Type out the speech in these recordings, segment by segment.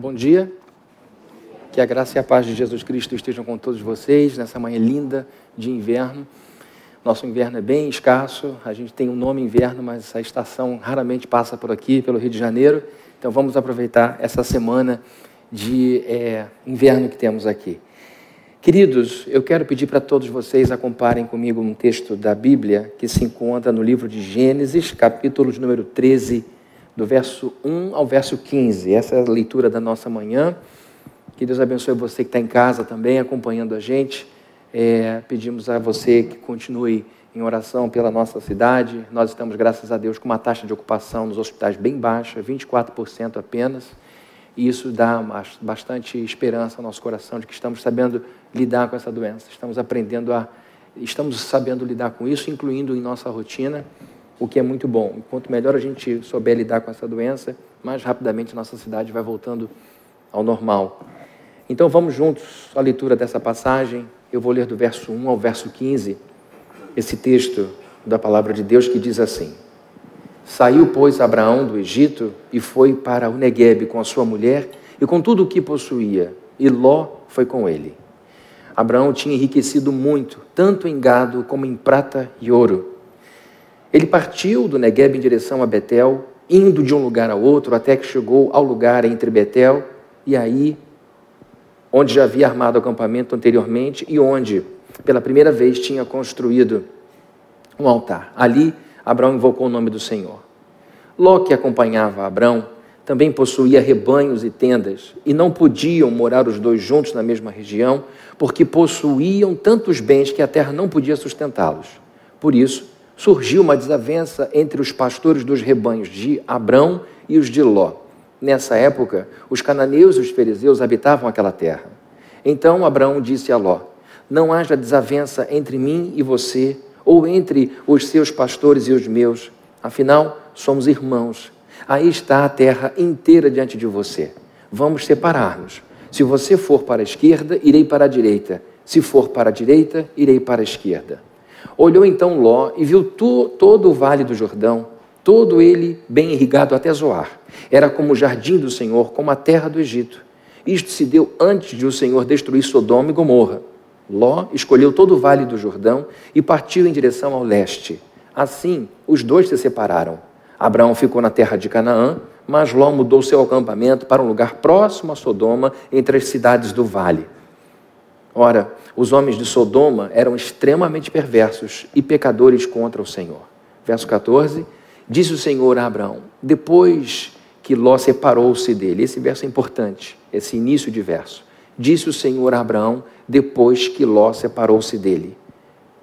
Bom dia. Que a graça e a paz de Jesus Cristo estejam com todos vocês nessa manhã linda de inverno. Nosso inverno é bem escasso, a gente tem um nome inverno, mas a estação raramente passa por aqui, pelo Rio de Janeiro. Então vamos aproveitar essa semana de é, inverno que temos aqui. Queridos, eu quero pedir para todos vocês acompanhem comigo um texto da Bíblia que se encontra no livro de Gênesis, capítulo número 13 do verso 1 ao verso 15. Essa é a leitura da nossa manhã. Que Deus abençoe você que está em casa também, acompanhando a gente. É, pedimos a você que continue em oração pela nossa cidade. Nós estamos, graças a Deus, com uma taxa de ocupação nos hospitais bem baixa, 24% apenas. E isso dá bastante esperança ao nosso coração de que estamos sabendo lidar com essa doença. Estamos aprendendo a. Estamos sabendo lidar com isso, incluindo em nossa rotina o que é muito bom. Quanto melhor a gente souber lidar com essa doença, mais rapidamente nossa cidade vai voltando ao normal. Então vamos juntos à leitura dessa passagem. Eu vou ler do verso 1 ao verso 15 esse texto da palavra de Deus que diz assim: Saiu, pois, Abraão do Egito e foi para o Neguebe com a sua mulher e com tudo o que possuía, e Ló foi com ele. Abraão tinha enriquecido muito, tanto em gado como em prata e ouro. Ele partiu do Negueb em direção a Betel, indo de um lugar a outro, até que chegou ao lugar entre Betel e aí, onde já havia armado acampamento anteriormente e onde, pela primeira vez, tinha construído um altar. Ali, Abraão invocou o nome do Senhor. Ló, que acompanhava Abraão, também possuía rebanhos e tendas, e não podiam morar os dois juntos na mesma região, porque possuíam tantos bens que a terra não podia sustentá-los. Por isso, surgiu uma desavença entre os pastores dos rebanhos de Abrão e os de Ló. Nessa época, os cananeus e os fariseus habitavam aquela terra. Então Abraão disse a Ló: Não haja desavença entre mim e você, ou entre os seus pastores e os meus. Afinal, somos irmãos. Aí está a terra inteira diante de você. Vamos separar-nos. Se você for para a esquerda, irei para a direita. Se for para a direita, irei para a esquerda. Olhou então Ló e viu todo o vale do Jordão, todo ele bem irrigado até Zoar. Era como o jardim do Senhor, como a terra do Egito. Isto se deu antes de o Senhor destruir Sodoma e Gomorra. Ló escolheu todo o vale do Jordão e partiu em direção ao leste. Assim, os dois se separaram. Abraão ficou na terra de Canaã, mas Ló mudou seu acampamento para um lugar próximo a Sodoma, entre as cidades do vale. Ora, os homens de Sodoma eram extremamente perversos e pecadores contra o Senhor. Verso 14: Disse o Senhor a Abraão, depois que Ló separou-se dele. Esse verso é importante, esse início de verso. Disse o Senhor a Abraão, depois que Ló separou-se dele: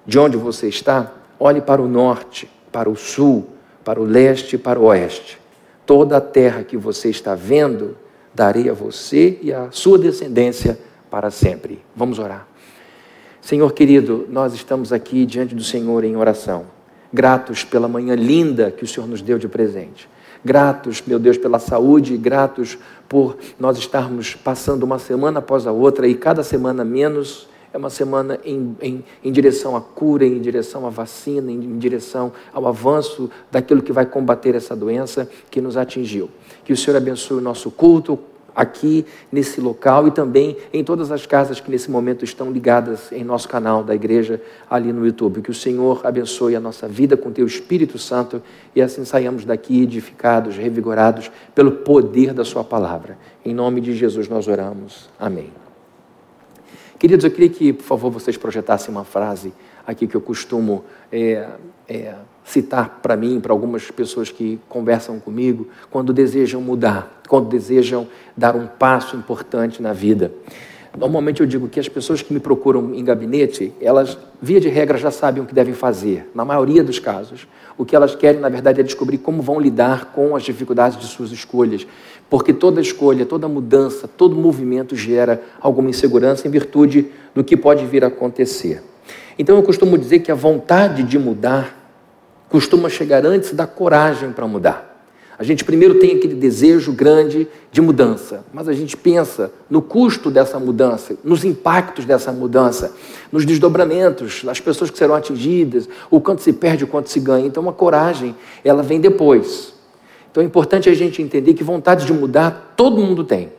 De onde você está? Olhe para o norte, para o sul, para o leste e para o oeste. Toda a terra que você está vendo, darei a você e à sua descendência para sempre. Vamos orar. Senhor querido, nós estamos aqui diante do Senhor em oração, gratos pela manhã linda que o Senhor nos deu de presente. Gratos, meu Deus, pela saúde, gratos por nós estarmos passando uma semana após a outra e cada semana menos é uma semana em, em, em, direção à cura, em direção à vacina, em, em, direção ao avanço daquilo que vai combater essa doença que nos atingiu. Que o Senhor abençoe o nosso culto, aqui nesse local e também em todas as casas que nesse momento estão ligadas em nosso canal da igreja ali no YouTube. Que o Senhor abençoe a nossa vida com teu Espírito Santo e assim saiamos daqui edificados, revigorados pelo poder da sua palavra. Em nome de Jesus nós oramos. Amém. Queridos, eu queria que, por favor, vocês projetassem uma frase aqui que eu costumo é, é, citar para mim, para algumas pessoas que conversam comigo, quando desejam mudar, quando desejam dar um passo importante na vida. Normalmente eu digo que as pessoas que me procuram em gabinete, elas, via de regra, já sabem o que devem fazer. Na maioria dos casos, o que elas querem, na verdade, é descobrir como vão lidar com as dificuldades de suas escolhas. Porque toda escolha, toda mudança, todo movimento gera alguma insegurança em virtude do que pode vir a acontecer. Então eu costumo dizer que a vontade de mudar costuma chegar antes da coragem para mudar. A gente primeiro tem aquele desejo grande de mudança, mas a gente pensa no custo dessa mudança, nos impactos dessa mudança, nos desdobramentos, nas pessoas que serão atingidas, o quanto se perde, o quanto se ganha. Então a coragem, ela vem depois. Então é importante a gente entender que vontade de mudar todo mundo tem.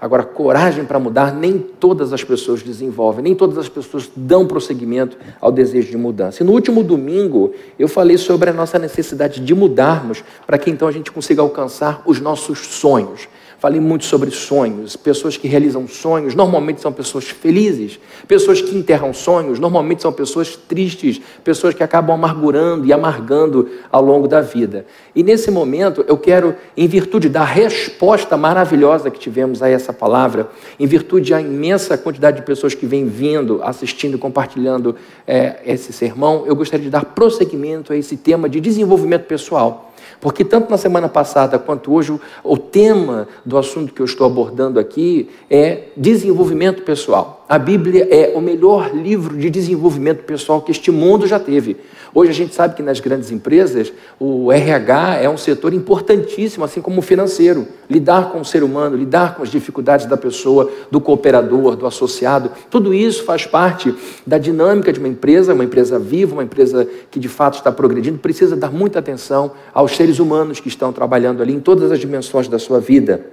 Agora, coragem para mudar, nem todas as pessoas desenvolvem, nem todas as pessoas dão prosseguimento ao desejo de mudança. E no último domingo, eu falei sobre a nossa necessidade de mudarmos para que então a gente consiga alcançar os nossos sonhos. Falei muito sobre sonhos. Pessoas que realizam sonhos normalmente são pessoas felizes. Pessoas que enterram sonhos normalmente são pessoas tristes. Pessoas que acabam amargurando e amargando ao longo da vida. E nesse momento eu quero, em virtude da resposta maravilhosa que tivemos a essa palavra, em virtude da imensa quantidade de pessoas que vêm vindo, assistindo, compartilhando é, esse sermão, eu gostaria de dar prosseguimento a esse tema de desenvolvimento pessoal. Porque tanto na semana passada quanto hoje, o tema do assunto que eu estou abordando aqui é desenvolvimento pessoal. A Bíblia é o melhor livro de desenvolvimento pessoal que este mundo já teve. Hoje a gente sabe que nas grandes empresas o RH é um setor importantíssimo, assim como o financeiro. Lidar com o ser humano, lidar com as dificuldades da pessoa, do cooperador, do associado, tudo isso faz parte da dinâmica de uma empresa, uma empresa viva, uma empresa que de fato está progredindo, precisa dar muita atenção aos seres humanos que estão trabalhando ali em todas as dimensões da sua vida.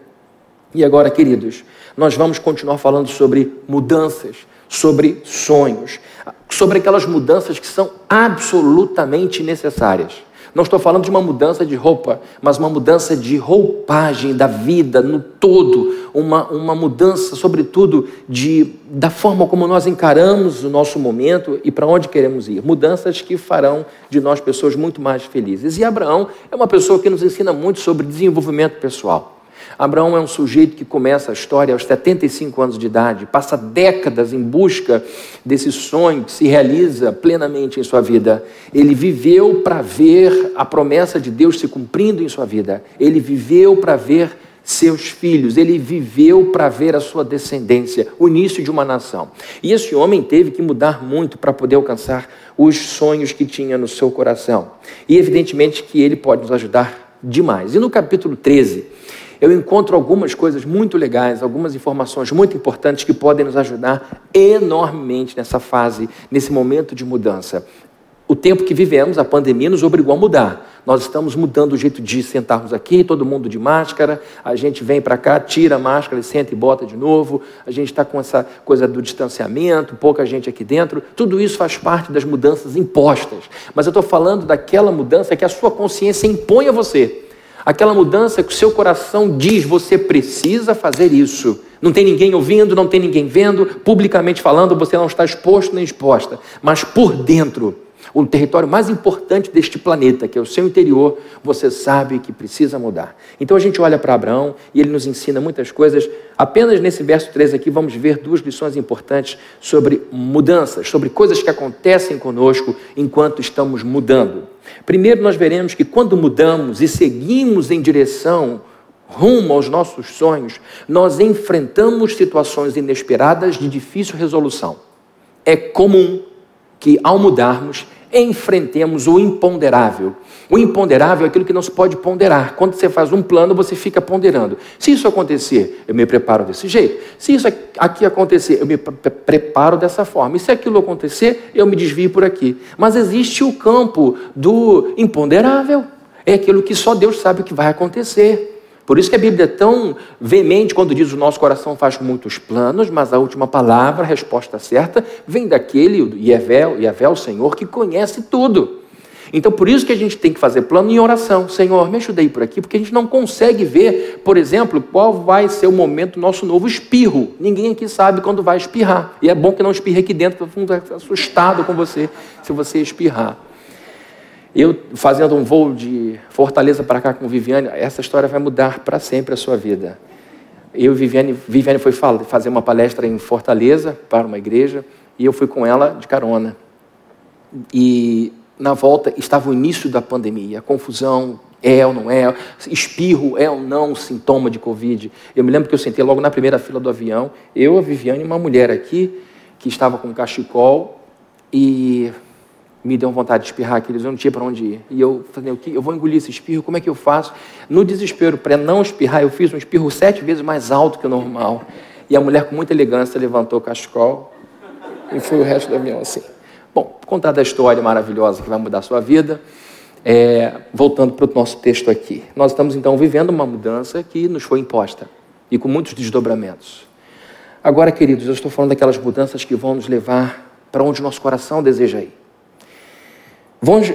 E agora, queridos, nós vamos continuar falando sobre mudanças, sobre sonhos sobre aquelas mudanças que são absolutamente necessárias. Não estou falando de uma mudança de roupa, mas uma mudança de roupagem da vida no todo, uma, uma mudança, sobretudo, de, da forma como nós encaramos o nosso momento e para onde queremos ir. Mudanças que farão de nós pessoas muito mais felizes. E Abraão é uma pessoa que nos ensina muito sobre desenvolvimento pessoal. Abraão é um sujeito que começa a história aos 75 anos de idade, passa décadas em busca desse sonho que se realiza plenamente em sua vida. Ele viveu para ver a promessa de Deus se cumprindo em sua vida. Ele viveu para ver seus filhos, ele viveu para ver a sua descendência, o início de uma nação. E esse homem teve que mudar muito para poder alcançar os sonhos que tinha no seu coração. E evidentemente que ele pode nos ajudar demais. E no capítulo 13, eu encontro algumas coisas muito legais, algumas informações muito importantes que podem nos ajudar enormemente nessa fase, nesse momento de mudança. O tempo que vivemos, a pandemia, nos obrigou a mudar. Nós estamos mudando o jeito de sentarmos aqui, todo mundo de máscara, a gente vem para cá, tira a máscara, senta e bota de novo, a gente está com essa coisa do distanciamento, pouca gente aqui dentro. Tudo isso faz parte das mudanças impostas. Mas eu estou falando daquela mudança que a sua consciência impõe a você aquela mudança que o seu coração diz: você precisa fazer isso. Não tem ninguém ouvindo, não tem ninguém vendo, publicamente falando, você não está exposto nem exposta, mas por dentro o território mais importante deste planeta, que é o seu interior, você sabe que precisa mudar. Então a gente olha para Abraão e ele nos ensina muitas coisas. Apenas nesse verso 3 aqui vamos ver duas lições importantes sobre mudanças, sobre coisas que acontecem conosco enquanto estamos mudando. Primeiro, nós veremos que quando mudamos e seguimos em direção rumo aos nossos sonhos, nós enfrentamos situações inesperadas de difícil resolução. É comum que, ao mudarmos, enfrentemos o imponderável. O imponderável é aquilo que não se pode ponderar. Quando você faz um plano, você fica ponderando. Se isso acontecer, eu me preparo desse jeito. Se isso aqui acontecer, eu me preparo dessa forma. E se aquilo acontecer, eu me desvio por aqui. Mas existe o campo do imponderável. É aquilo que só Deus sabe o que vai acontecer. Por isso que a Bíblia é tão veemente quando diz o nosso coração faz muitos planos, mas a última palavra, a resposta certa, vem daquele, Yevel, Yevel, o Senhor, que conhece tudo. Então, por isso que a gente tem que fazer plano em oração. Senhor, me ajuda aí por aqui, porque a gente não consegue ver, por exemplo, qual vai ser o momento do nosso novo espirro. Ninguém aqui sabe quando vai espirrar. E é bom que não espirre aqui dentro, porque eu fico assustado com você se você espirrar. Eu fazendo um voo de Fortaleza para cá com Viviane, essa história vai mudar para sempre a sua vida. Eu e Viviane, Viviane foi fazer uma palestra em Fortaleza para uma igreja e eu fui com ela de carona. E na volta estava o início da pandemia, confusão, é ou não é, espirro é ou não sintoma de Covid. Eu me lembro que eu sentei logo na primeira fila do avião, eu, a Viviane e uma mulher aqui que estava com cachecol e me deu vontade de espirrar aqueles, eu não tinha para onde ir. E eu falei, o que? Eu vou engolir esse espirro, como é que eu faço? No desespero, para não espirrar, eu fiz um espirro sete vezes mais alto que o normal. E a mulher, com muita elegância, levantou o cachecol e foi o resto do avião assim. Bom, contar da história maravilhosa que vai mudar a sua vida, é, voltando para o nosso texto aqui. Nós estamos então vivendo uma mudança que nos foi imposta. e com muitos desdobramentos. Agora, queridos, eu estou falando daquelas mudanças que vão nos levar para onde nosso coração deseja ir.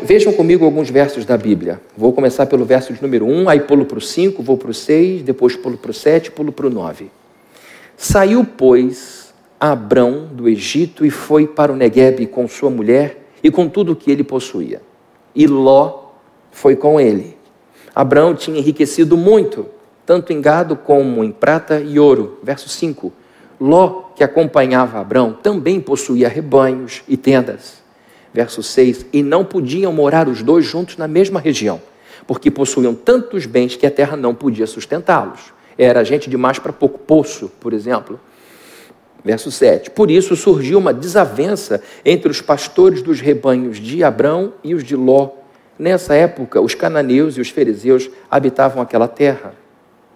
Vejam comigo alguns versos da Bíblia. Vou começar pelo verso de número 1, aí pulo para o 5, vou para o 6, depois pulo para o 7, pulo para o 9. Saiu, pois, Abrão do Egito e foi para o Negueb com sua mulher e com tudo o que ele possuía. E Ló foi com ele. Abrão tinha enriquecido muito, tanto em gado como em prata e ouro. Verso 5. Ló, que acompanhava Abrão, também possuía rebanhos e tendas. Verso 6. E não podiam morar os dois juntos na mesma região, porque possuíam tantos bens que a terra não podia sustentá-los. Era gente demais para pouco poço, por exemplo. Verso 7. Por isso surgiu uma desavença entre os pastores dos rebanhos de Abrão e os de Ló. Nessa época, os cananeus e os fariseus habitavam aquela terra.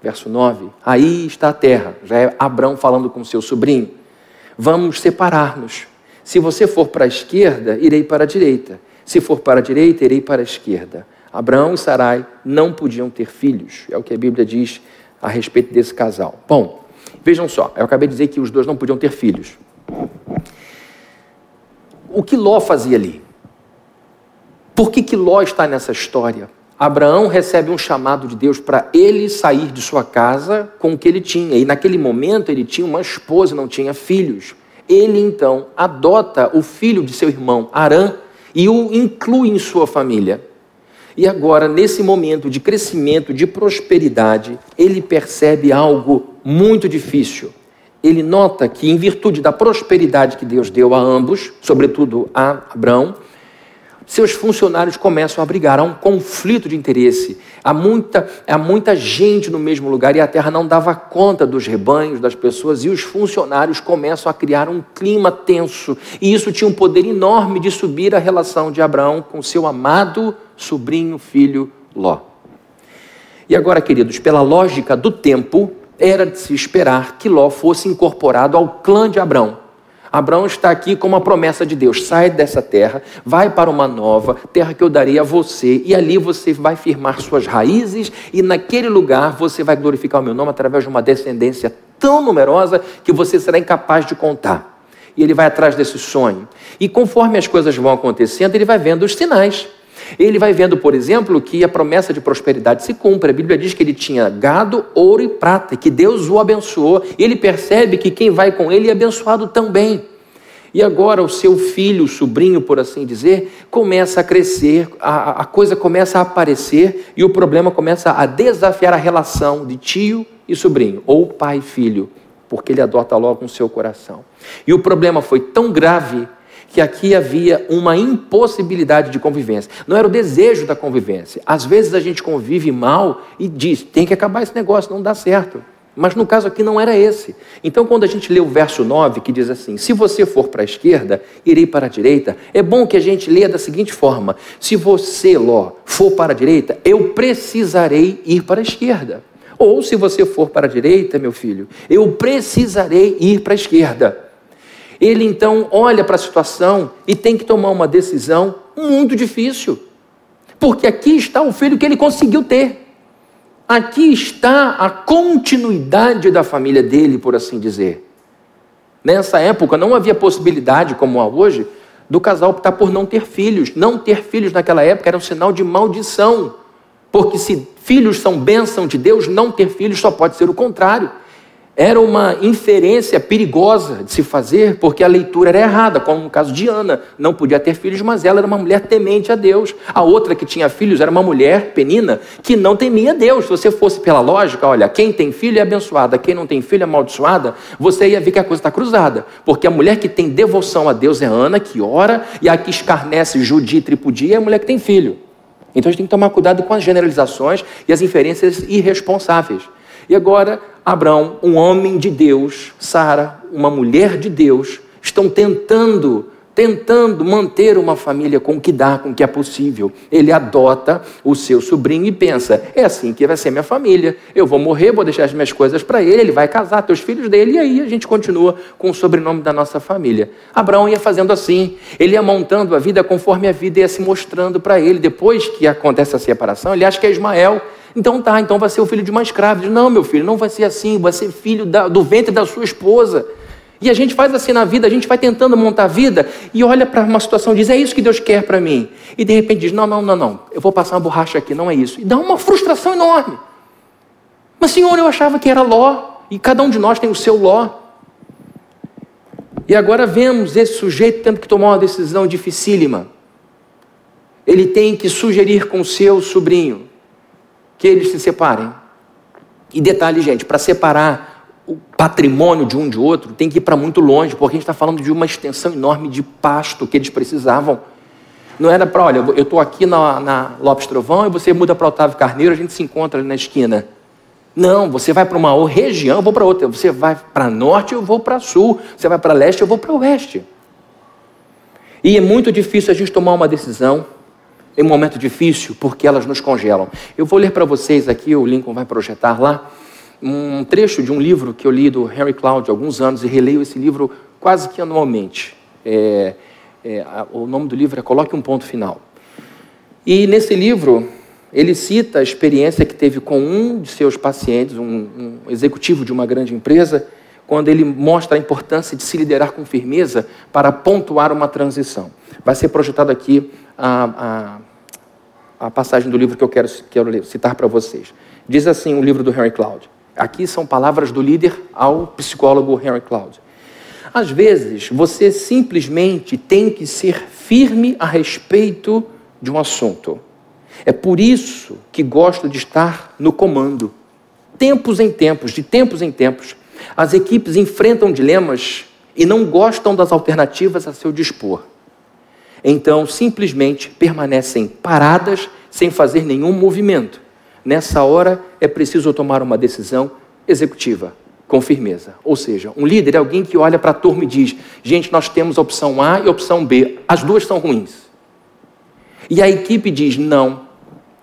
Verso 9. Aí está a terra. Já é Abrão falando com seu sobrinho. Vamos separar-nos. Se você for para a esquerda, irei para a direita. Se for para a direita, irei para a esquerda. Abraão e Sarai não podiam ter filhos. É o que a Bíblia diz a respeito desse casal. Bom, vejam só, eu acabei de dizer que os dois não podiam ter filhos. O que Ló fazia ali? Por que, que Ló está nessa história? Abraão recebe um chamado de Deus para ele sair de sua casa com o que ele tinha. E naquele momento ele tinha uma esposa, não tinha filhos. Ele então adota o filho de seu irmão, Arã, e o inclui em sua família. E agora, nesse momento de crescimento, de prosperidade, ele percebe algo muito difícil. Ele nota que, em virtude da prosperidade que Deus deu a ambos, sobretudo a Abraão, seus funcionários começam a brigar, há um conflito de interesse, há muita, há muita gente no mesmo lugar e a terra não dava conta dos rebanhos, das pessoas, e os funcionários começam a criar um clima tenso, e isso tinha um poder enorme de subir a relação de Abraão com seu amado sobrinho, filho Ló. E agora, queridos, pela lógica do tempo, era de se esperar que Ló fosse incorporado ao clã de Abraão. Abraão está aqui com uma promessa de Deus: sai dessa terra, vai para uma nova terra que eu darei a você, e ali você vai firmar suas raízes, e naquele lugar você vai glorificar o meu nome através de uma descendência tão numerosa que você será incapaz de contar. E ele vai atrás desse sonho. E conforme as coisas vão acontecendo, ele vai vendo os sinais. Ele vai vendo, por exemplo, que a promessa de prosperidade se cumpre. A Bíblia diz que ele tinha gado, ouro e prata, e que Deus o abençoou. Ele percebe que quem vai com ele é abençoado também. E agora o seu filho, o sobrinho, por assim dizer, começa a crescer, a, a coisa começa a aparecer e o problema começa a desafiar a relação de tio e sobrinho, ou pai e filho, porque ele adota logo no seu coração. E o problema foi tão grave que aqui havia uma impossibilidade de convivência. Não era o desejo da convivência. Às vezes a gente convive mal e diz: tem que acabar esse negócio, não dá certo. Mas no caso aqui não era esse. Então, quando a gente lê o verso 9, que diz assim: Se você for para a esquerda, irei para a direita, é bom que a gente leia da seguinte forma: Se você, Ló, for para a direita, eu precisarei ir para a esquerda. Ou se você for para a direita, meu filho, eu precisarei ir para a esquerda. Ele então olha para a situação e tem que tomar uma decisão muito difícil. Porque aqui está o filho que ele conseguiu ter. Aqui está a continuidade da família dele, por assim dizer. Nessa época não havia possibilidade, como há hoje, do casal optar por não ter filhos. Não ter filhos naquela época era um sinal de maldição. Porque se filhos são bênção de Deus, não ter filhos só pode ser o contrário era uma inferência perigosa de se fazer, porque a leitura era errada, como no caso de Ana, não podia ter filhos, mas ela era uma mulher temente a Deus. A outra que tinha filhos era uma mulher, Penina, que não temia Deus. Se você fosse pela lógica, olha, quem tem filho é abençoada, quem não tem filho é amaldiçoada, você ia ver que a coisa está cruzada, porque a mulher que tem devoção a Deus é Ana, que ora, e a que escarnece, judia e tripudia é a mulher que tem filho. Então a gente tem que tomar cuidado com as generalizações e as inferências irresponsáveis. E agora, Abraão, um homem de Deus, Sara, uma mulher de Deus, estão tentando, tentando manter uma família com o que dá, com o que é possível. Ele adota o seu sobrinho e pensa: é assim que vai ser minha família. Eu vou morrer, vou deixar as minhas coisas para ele, ele vai casar, ter os filhos dele, e aí a gente continua com o sobrenome da nossa família. Abraão ia fazendo assim, ele ia montando a vida conforme a vida ia se mostrando para ele. Depois que acontece a separação, ele acha que é Ismael Então tá, então vai ser o filho de uma escrava. Não, meu filho, não vai ser assim, vai ser filho da, do ventre da sua esposa. E a gente faz assim na vida, a gente vai tentando montar a vida e olha para uma situação e diz: é isso que Deus quer para mim. E de repente diz: não, não, não, não, eu vou passar uma borracha aqui, não é isso. E dá uma frustração enorme. Mas, Senhor, eu achava que era Ló, e cada um de nós tem o seu Ló. E agora vemos esse sujeito tendo que tomar uma decisão dificílima. Ele tem que sugerir com seu sobrinho que eles se separem. E detalhe, gente, para separar o patrimônio de um de outro tem que ir para muito longe, porque a gente está falando de uma extensão enorme de pasto que eles precisavam. Não era para, olha, eu estou aqui na, na Lopes Trovão e você muda para Otávio Carneiro, a gente se encontra na esquina. Não, você vai para uma região, eu vou para outra. Você vai para norte, eu vou para sul. Você vai para leste, eu vou para oeste. E é muito difícil a gente tomar uma decisão em um momento difícil, porque elas nos congelam. Eu vou ler para vocês aqui, o Lincoln vai projetar lá, um trecho de um livro que eu li do Henry Cloud há alguns anos e releio esse livro quase que anualmente. É, é, o nome do livro é Coloque um Ponto Final. E nesse livro, ele cita a experiência que teve com um de seus pacientes, um, um executivo de uma grande empresa, quando ele mostra a importância de se liderar com firmeza para pontuar uma transição. Vai ser projetado aqui a, a, a passagem do livro que eu quero, quero citar para vocês. Diz assim o livro do Henry Cloud. Aqui são palavras do líder ao psicólogo Henry Cloud. Às vezes, você simplesmente tem que ser firme a respeito de um assunto. É por isso que gosto de estar no comando. Tempos em tempos, de tempos em tempos, as equipes enfrentam dilemas e não gostam das alternativas a seu dispor. Então, simplesmente permanecem paradas sem fazer nenhum movimento nessa hora é preciso tomar uma decisão executiva, com firmeza. Ou seja, um líder é alguém que olha para a turma e diz: gente, nós temos a opção A e a opção B, as duas são ruins. E a equipe diz: não.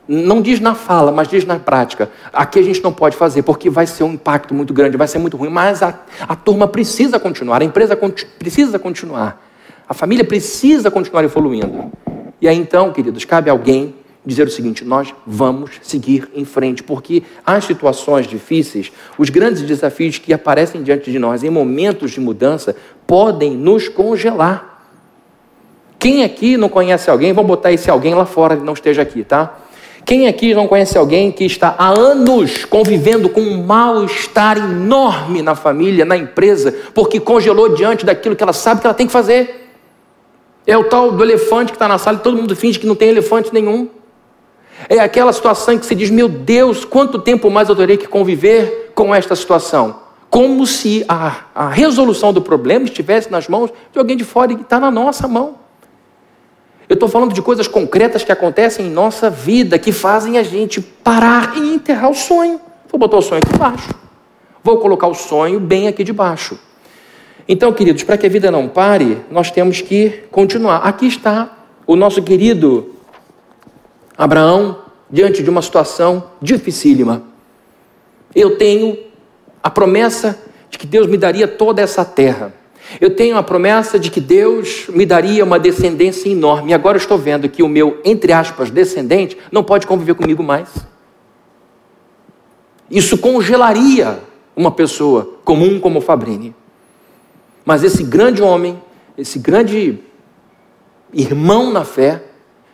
Não diz na fala, mas diz na prática. Aqui a gente não pode fazer, porque vai ser um impacto muito grande, vai ser muito ruim, mas a, a turma precisa continuar, a empresa precisa continuar, a família precisa continuar evoluindo. E aí então, queridos, cabe alguém dizer o seguinte: nós vamos seguir em frente, porque as situações difíceis, os grandes desafios que aparecem diante de nós em momentos de mudança, podem nos congelar. Quem aqui não conhece alguém, vamos botar esse alguém lá fora que não esteja aqui, tá? Quem aqui não conhece alguém que está há anos convivendo com um mal-estar enorme na família, na empresa, porque congelou diante daquilo que ela sabe que ela tem que fazer? É o tal do elefante que está na sala e todo mundo finge que não tem elefante nenhum. É aquela situação em que se diz: Meu Deus, quanto tempo mais eu terei que conviver com esta situação? Como se a, a resolução do problema estivesse nas mãos de alguém de fora e está na nossa mão. Eu estou falando de coisas concretas que acontecem em nossa vida, que fazem a gente parar e enterrar o sonho. Vou botar o sonho aqui embaixo. Vou colocar o sonho bem aqui debaixo. Então, queridos, para que a vida não pare, nós temos que continuar. Aqui está o nosso querido Abraão, diante de uma situação dificílima. Eu tenho a promessa de que Deus me daria toda essa terra. Eu tenho a promessa de que Deus me daria uma descendência enorme. E agora estou vendo que o meu, entre aspas, descendente não pode conviver comigo mais. Isso congelaria uma pessoa comum como Fabrini. Mas esse grande homem, esse grande irmão na fé,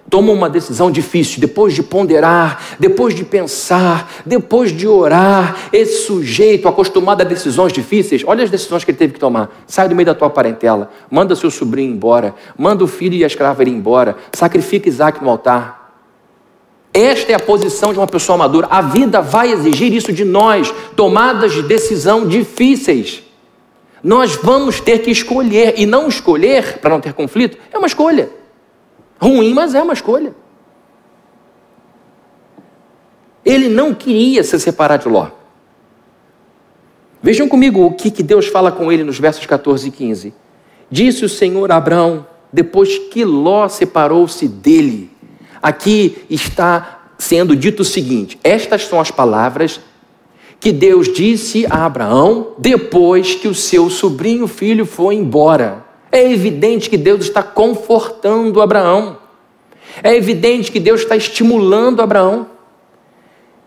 toma uma decisão difícil, depois de ponderar, depois de pensar, depois de orar, esse sujeito acostumado a decisões difíceis, olha as decisões que ele teve que tomar. Sai do meio da tua parentela, manda seu sobrinho embora, manda o filho e a escrava ir embora, sacrifica Isaac no altar. Esta é a posição de uma pessoa madura. A vida vai exigir isso de nós, tomadas de decisão difíceis. Nós vamos ter que escolher, e não escolher para não ter conflito, é uma escolha. Ruim, mas é uma escolha. Ele não queria se separar de Ló. Vejam comigo o que, que Deus fala com ele nos versos 14 e 15. Disse o Senhor a Abraão, depois que Ló separou-se dele. Aqui está sendo dito o seguinte: estas são as palavras que Deus disse a Abraão depois que o seu sobrinho filho foi embora. É evidente que Deus está confortando Abraão. É evidente que Deus está estimulando Abraão.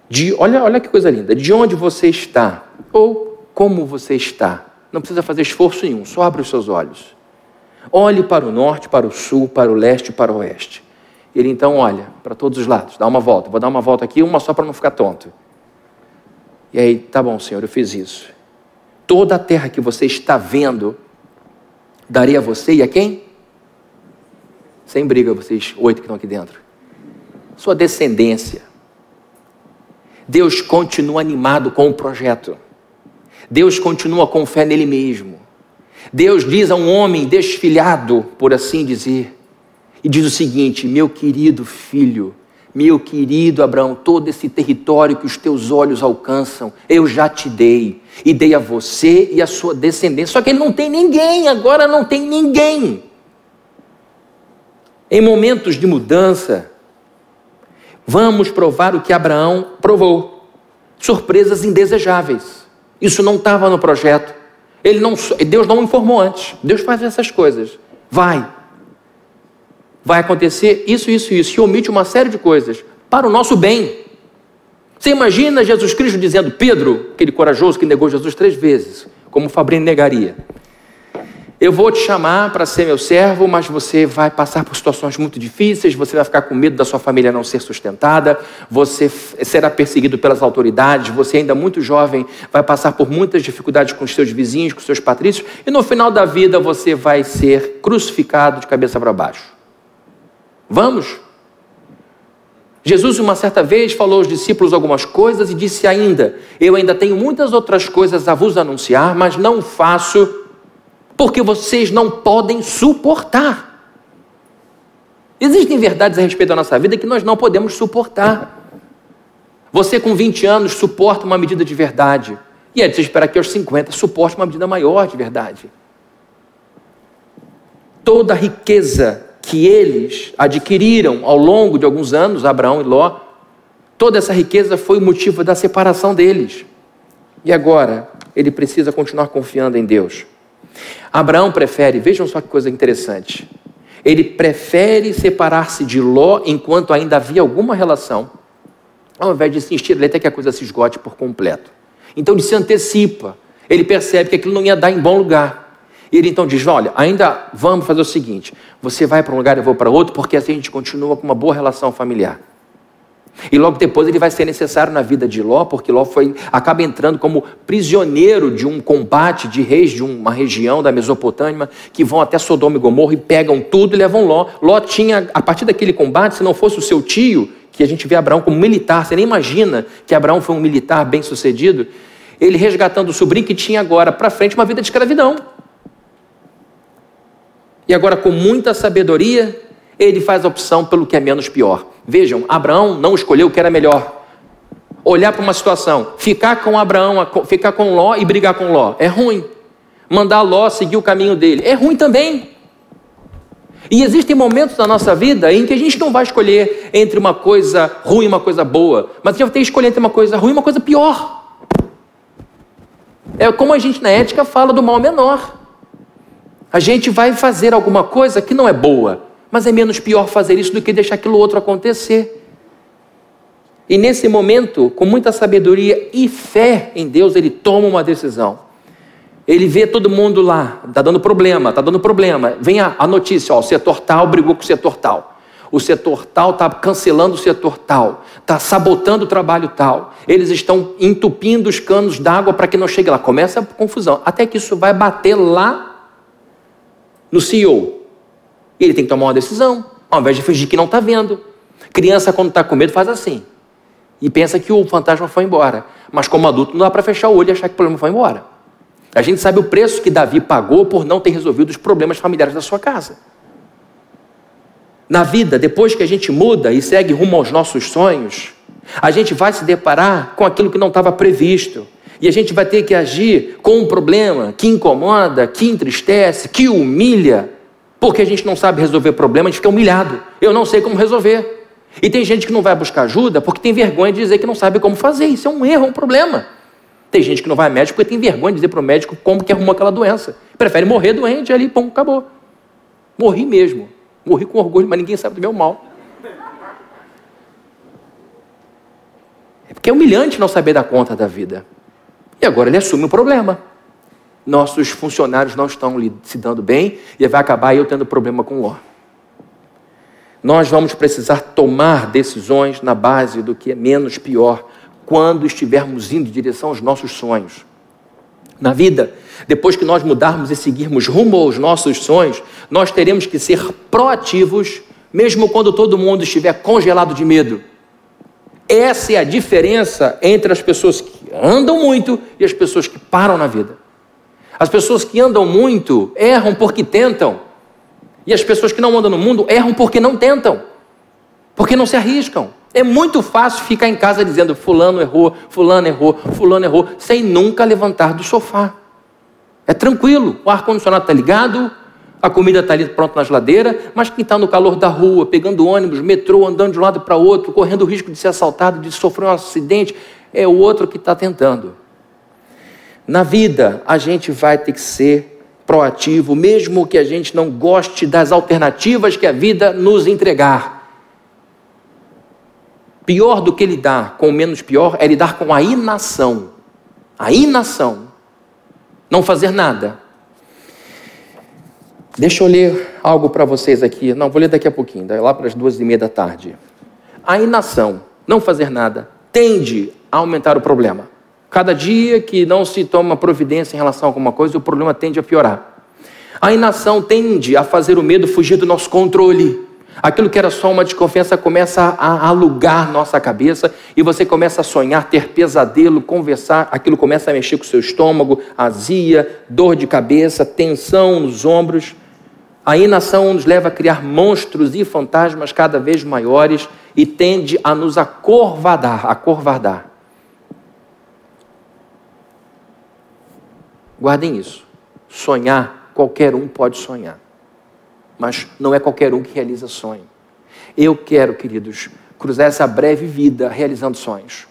de, olha, olha que coisa linda, de onde você está, ou como você está. Não precisa fazer esforço nenhum, só abre os seus olhos. Olhe para o norte, para o sul, para o leste e para o oeste. Ele então olha para todos os lados, dá uma volta. Vou dar uma volta aqui, uma só para não ficar tonto. E aí, tá bom, Senhor, eu fiz isso. Toda a terra que você está vendo, darei a você e a quem? Sem briga, vocês oito que estão aqui dentro. Sua descendência. Deus continua animado com o projeto. Deus continua com fé nele mesmo. Deus diz a um homem desfilhado, por assim dizer, e diz o seguinte: Meu querido filho, meu querido Abraão, todo esse território que os teus olhos alcançam, eu já te dei, e dei a você e a sua descendência. Só que ele não tem ninguém, agora não tem ninguém. Em momentos de mudança, vamos provar o que Abraão provou: surpresas indesejáveis. Isso não estava no projeto. Ele não, Deus não informou antes. Deus faz essas coisas. Vai, vai acontecer isso, isso, isso, e omite uma série de coisas para o nosso bem. Você imagina Jesus Cristo dizendo, Pedro, aquele corajoso que negou Jesus três vezes, como Fabrício negaria. Eu vou te chamar para ser meu servo, mas você vai passar por situações muito difíceis, você vai ficar com medo da sua família não ser sustentada, você será perseguido pelas autoridades, você ainda muito jovem vai passar por muitas dificuldades com os seus vizinhos, com os seus patrícios, e no final da vida você vai ser crucificado de cabeça para baixo. Vamos? Jesus, uma certa vez, falou aos discípulos algumas coisas e disse ainda: Eu ainda tenho muitas outras coisas a vos anunciar, mas não faço porque vocês não podem suportar. Existem verdades a respeito da nossa vida que nós não podemos suportar. Você, com 20 anos, suporta uma medida de verdade. E é de você esperar que aos 50 suporte uma medida maior de verdade. Toda riqueza que eles adquiriram ao longo de alguns anos, Abraão e Ló, toda essa riqueza foi o motivo da separação deles. E agora, ele precisa continuar confiando em Deus. Abraão prefere, vejam só que coisa interessante, ele prefere separar-se de Ló enquanto ainda havia alguma relação, ao invés de insistir até que a coisa se esgote por completo. Então ele se antecipa, ele percebe que aquilo não ia dar em bom lugar. E ele então diz: Olha, ainda vamos fazer o seguinte: você vai para um lugar, eu vou para outro, porque assim a gente continua com uma boa relação familiar. E logo depois ele vai ser necessário na vida de Ló, porque Ló foi, acaba entrando como prisioneiro de um combate de reis de uma região da Mesopotâmia, que vão até Sodoma e Gomorra e pegam tudo e levam Ló. Ló tinha, a partir daquele combate, se não fosse o seu tio, que a gente vê Abraão como militar, você nem imagina que Abraão foi um militar bem sucedido, ele resgatando o sobrinho que tinha agora para frente uma vida de escravidão. E agora, com muita sabedoria, ele faz a opção pelo que é menos pior. Vejam, Abraão não escolheu o que era melhor. Olhar para uma situação, ficar com Abraão, ficar com Ló e brigar com Ló, é ruim. Mandar Ló seguir o caminho dele, é ruim também. E existem momentos na nossa vida em que a gente não vai escolher entre uma coisa ruim e uma coisa boa, mas a gente vai ter que escolher entre uma coisa ruim e uma coisa pior. É como a gente na ética fala do mal menor. A gente vai fazer alguma coisa que não é boa, mas é menos pior fazer isso do que deixar aquilo outro acontecer. E nesse momento, com muita sabedoria e fé em Deus, ele toma uma decisão. Ele vê todo mundo lá, está dando problema, está dando problema. Vem a, a notícia: ó, o setor tal brigou com o setor tal. O setor tal está cancelando o setor tal, está sabotando o trabalho tal. Eles estão entupindo os canos d'água para que não chegue lá. Começa a confusão, até que isso vai bater lá no CEO. Ele tem que tomar uma decisão, ao invés de fingir que não está vendo. Criança, quando está com medo, faz assim. E pensa que o fantasma foi embora. Mas como adulto, não dá para fechar o olho e achar que o problema foi embora. A gente sabe o preço que Davi pagou por não ter resolvido os problemas familiares da sua casa. Na vida, depois que a gente muda e segue rumo aos nossos sonhos, a gente vai se deparar com aquilo que não estava previsto. E a gente vai ter que agir com um problema que incomoda, que entristece, que humilha, porque a gente não sabe resolver problema, a gente fica humilhado. Eu não sei como resolver. E tem gente que não vai buscar ajuda porque tem vergonha de dizer que não sabe como fazer. Isso é um erro, é um problema. Tem gente que não vai ao médico porque tem vergonha de dizer para o médico como que arrumou aquela doença. Prefere morrer doente ali, pum, acabou. Morri mesmo. Morri com orgulho, mas ninguém sabe do meu mal. Porque é humilhante não saber dar conta da vida. E agora ele assume o problema. Nossos funcionários não estão se dando bem e vai acabar eu tendo problema com o Ló. Nós vamos precisar tomar decisões na base do que é menos pior quando estivermos indo em direção aos nossos sonhos. Na vida, depois que nós mudarmos e seguirmos rumo aos nossos sonhos, nós teremos que ser proativos, mesmo quando todo mundo estiver congelado de medo. Essa é a diferença entre as pessoas que andam muito e as pessoas que param na vida. As pessoas que andam muito erram porque tentam. E as pessoas que não andam no mundo erram porque não tentam, porque não se arriscam. É muito fácil ficar em casa dizendo fulano errou, fulano errou, fulano errou, sem nunca levantar do sofá. É tranquilo, o ar-condicionado está ligado, a comida está ali pronta na geladeira, mas quem está no calor da rua, pegando ônibus, metrô, andando de um lado para outro, correndo o risco de ser assaltado, de sofrer um acidente, é o outro que está tentando. Na vida, a gente vai ter que ser proativo, mesmo que a gente não goste das alternativas que a vida nos entregar. Pior do que lidar com o menos pior é lidar com a inação. A inação. Não fazer nada. Deixa eu ler algo para vocês aqui. Não, vou ler daqui a pouquinho, lá para as duas e meia da tarde. A inação, não fazer nada, tende aumentar o problema. Cada dia que não se toma providência em relação a alguma coisa, o problema tende a piorar. A inação tende a fazer o medo fugir do nosso controle. Aquilo que era só uma desconfiança começa a alugar nossa cabeça e você começa a sonhar, ter pesadelo, conversar, aquilo começa a mexer com o seu estômago, azia, dor de cabeça, tensão nos ombros. A inação nos leva a criar monstros e fantasmas cada vez maiores e tende a nos acorvadar, acorvardar. Guardem isso. Sonhar, qualquer um pode sonhar mas não é qualquer um que realiza sonho. Eu quero, queridos, cruzar essa breve vida realizando sonhos.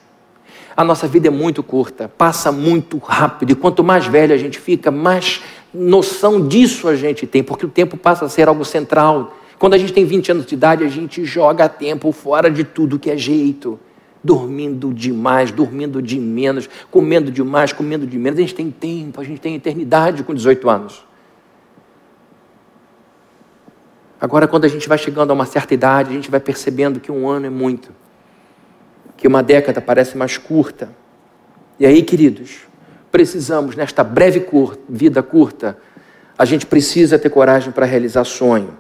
A nossa vida é muito curta, passa muito rápido, e quanto mais velho a gente fica, mais noção disso a gente tem, porque o tempo passa a ser algo central. Quando a gente tem 20 anos de idade, a gente joga tempo fora de tudo que é jeito. Dormindo demais, dormindo de menos, comendo demais, comendo de menos. A gente tem tempo, a gente tem eternidade com 18 anos. Agora, quando a gente vai chegando a uma certa idade, a gente vai percebendo que um ano é muito, que uma década parece mais curta. E aí, queridos, precisamos, nesta breve cur vida curta, a gente precisa ter coragem para realizar sonho.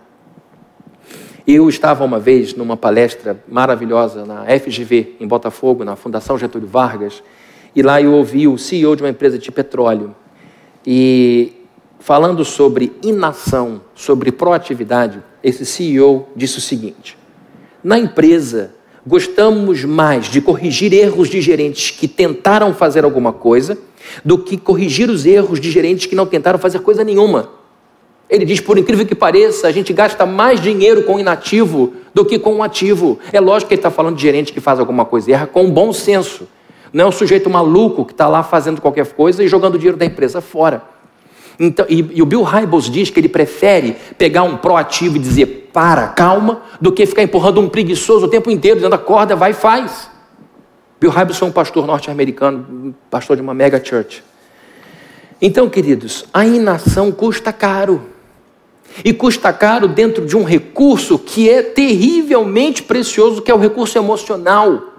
Eu estava uma vez numa palestra maravilhosa na FGV, em Botafogo, na Fundação Getúlio Vargas, e lá eu ouvi o CEO de uma empresa de petróleo. E falando sobre inação, sobre proatividade, esse CEO disse o seguinte: na empresa, gostamos mais de corrigir erros de gerentes que tentaram fazer alguma coisa do que corrigir os erros de gerentes que não tentaram fazer coisa nenhuma. Ele diz, por incrível que pareça, a gente gasta mais dinheiro com o inativo do que com o ativo. É lógico que ele está falando de gerente que faz alguma coisa erra com bom senso. Não é um sujeito maluco que está lá fazendo qualquer coisa e jogando o dinheiro da empresa fora. Então, e, e, o Bill Hybels diz que ele prefere pegar um proativo e dizer para, calma, do que ficar empurrando um preguiçoso o tempo inteiro, dizendo acorda, vai e faz. Bill Hybels foi um pastor norte-americano, pastor de uma mega church. Então, queridos, a inação custa caro. E custa caro dentro de um recurso que é terrivelmente precioso, que é o recurso emocional.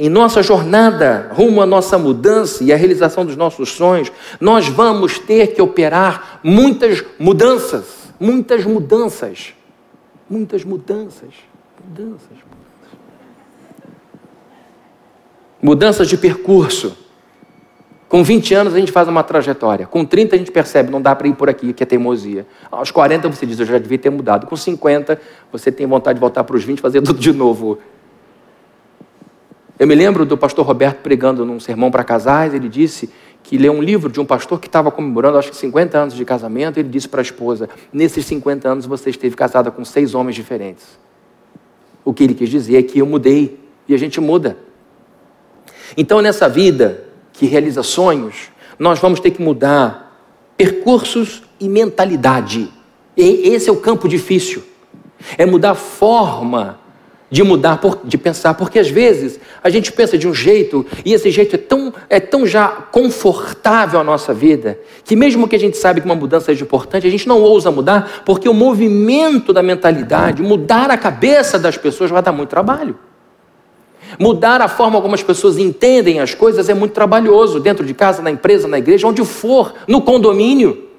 em nossa jornada rumo à nossa mudança e à realização dos nossos sonhos, nós vamos ter que operar muitas mudanças, muitas mudanças, muitas mudanças, mudanças, mudanças de percurso. Com 20 anos a gente faz uma trajetória. Com 30 a gente percebe, não dá para ir por aqui, que é teimosia. Aos 40 você diz, eu já devia ter mudado. Com 50 você tem vontade de voltar para os 20 e fazer tudo de novo. Eu me lembro do pastor Roberto pregando num sermão para casais, ele disse que leu um livro de um pastor que estava comemorando, acho que 50 anos de casamento, ele disse para a esposa: Nesses 50 anos você esteve casada com seis homens diferentes. O que ele quis dizer é que eu mudei, e a gente muda. Então, nessa vida que realiza sonhos, nós vamos ter que mudar percursos e mentalidade. E esse é o campo difícil. É mudar a forma de mudar, de pensar, porque às vezes a gente pensa de um jeito e esse jeito é tão, é tão já confortável à nossa vida, que mesmo que a gente sabe que uma mudança seja importante, a gente não ousa mudar, porque o movimento da mentalidade, mudar a cabeça das pessoas vai dar muito trabalho. Mudar a forma como as pessoas entendem as coisas é muito trabalhoso, dentro de casa, na empresa, na igreja, onde for, no condomínio.